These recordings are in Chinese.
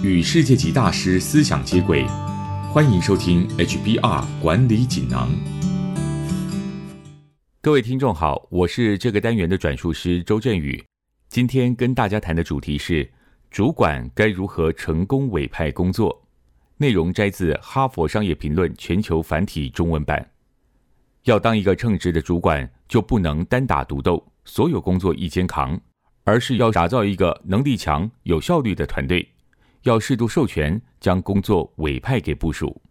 与世界级大师思想接轨，欢迎收听 HBR 管理锦囊。各位听众好，我是这个单元的转述师周振宇。今天跟大家谈的主题是主管该如何成功委派工作，内容摘自《哈佛商业评论》全球繁体中文版。要当一个称职的主管，就不能单打独斗，所有工作一肩扛，而是要打造一个能力强、有效率的团队。要适度授权，将工作委派给部署。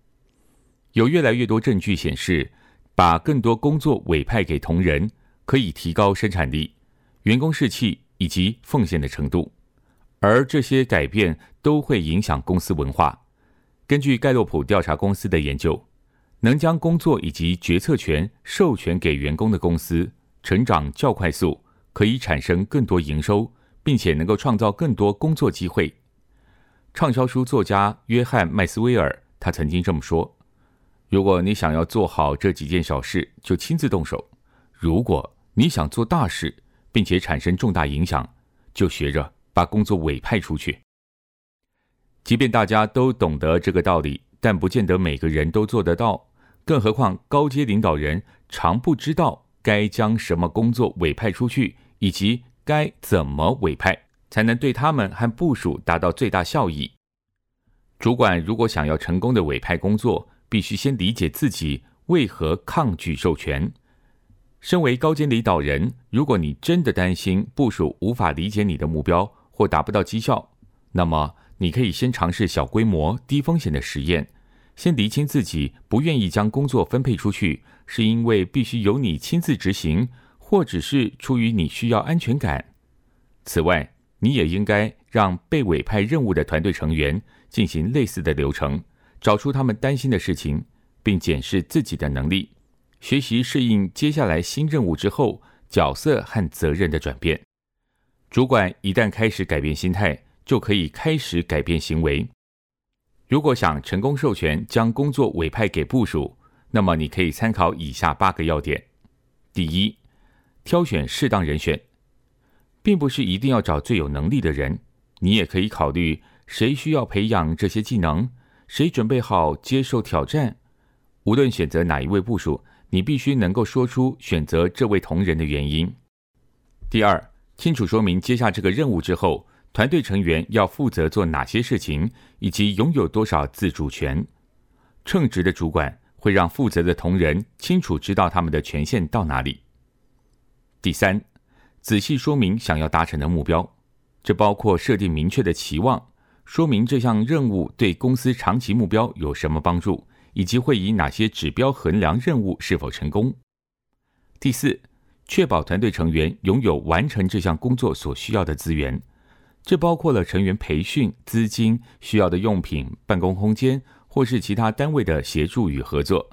有越来越多证据显示，把更多工作委派给同仁，可以提高生产力、员工士气以及奉献的程度。而这些改变都会影响公司文化。根据盖洛普调查公司的研究，能将工作以及决策权授权给员工的公司，成长较快速，可以产生更多营收，并且能够创造更多工作机会。畅销书作家约翰·麦斯威尔，他曾经这么说：“如果你想要做好这几件小事，就亲自动手；如果你想做大事，并且产生重大影响，就学着把工作委派出去。”即便大家都懂得这个道理，但不见得每个人都做得到。更何况高阶领导人常不知道该将什么工作委派出去，以及该怎么委派。才能对他们和部署达到最大效益。主管如果想要成功的委派工作，必须先理解自己为何抗拒授权。身为高阶领导人，如果你真的担心部署无法理解你的目标或达不到绩效，那么你可以先尝试小规模、低风险的实验，先厘清自己不愿意将工作分配出去，是因为必须由你亲自执行，或只是出于你需要安全感。此外，你也应该让被委派任务的团队成员进行类似的流程，找出他们担心的事情，并检视自己的能力，学习适应接下来新任务之后角色和责任的转变。主管一旦开始改变心态，就可以开始改变行为。如果想成功授权将工作委派给部署，那么你可以参考以下八个要点：第一，挑选适当人选。并不是一定要找最有能力的人，你也可以考虑谁需要培养这些技能，谁准备好接受挑战。无论选择哪一位部署，你必须能够说出选择这位同仁的原因。第二，清楚说明接下这个任务之后，团队成员要负责做哪些事情，以及拥有多少自主权。称职的主管会让负责的同仁清楚知道他们的权限到哪里。第三。仔细说明想要达成的目标，这包括设定明确的期望，说明这项任务对公司长期目标有什么帮助，以及会以哪些指标衡量任务是否成功。第四，确保团队成员拥有完成这项工作所需要的资源，这包括了成员培训、资金、需要的用品、办公空间或是其他单位的协助与合作。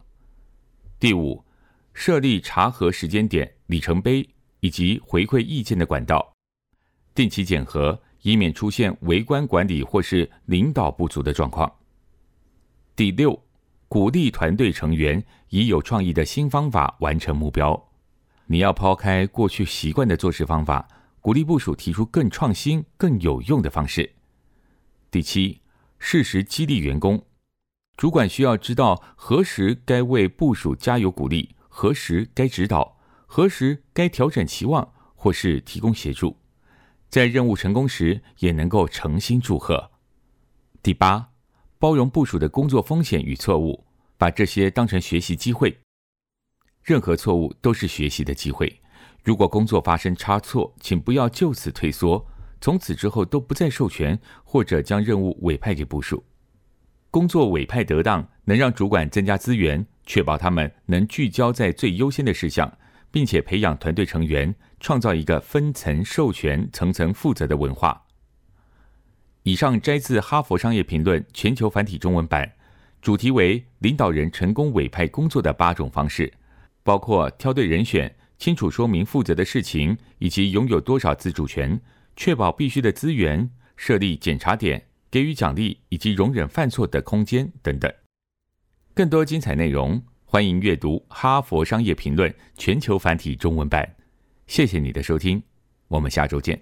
第五，设立查核时间点、里程碑。以及回馈意见的管道，定期检核，以免出现围观管理或是领导不足的状况。第六，鼓励团队成员以有创意的新方法完成目标。你要抛开过去习惯的做事方法，鼓励部署提出更创新、更有用的方式。第七，适时激励员工。主管需要知道何时该为部署加油鼓励，何时该指导。何时该调整期望，或是提供协助，在任务成功时也能够诚心祝贺。第八，包容部署的工作风险与错误，把这些当成学习机会。任何错误都是学习的机会。如果工作发生差错，请不要就此退缩，从此之后都不再授权或者将任务委派给部署。工作委派得当，能让主管增加资源，确保他们能聚焦在最优先的事项。并且培养团队成员，创造一个分层授权、层层负责的文化。以上摘自《哈佛商业评论》全球繁体中文版，主题为领导人成功委派工作的八种方式，包括挑对人选、清楚说明负责的事情，以及拥有多少自主权、确保必须的资源、设立检查点、给予奖励以及容忍犯错的空间等等。更多精彩内容。欢迎阅读《哈佛商业评论》全球繁体中文版。谢谢你的收听，我们下周见。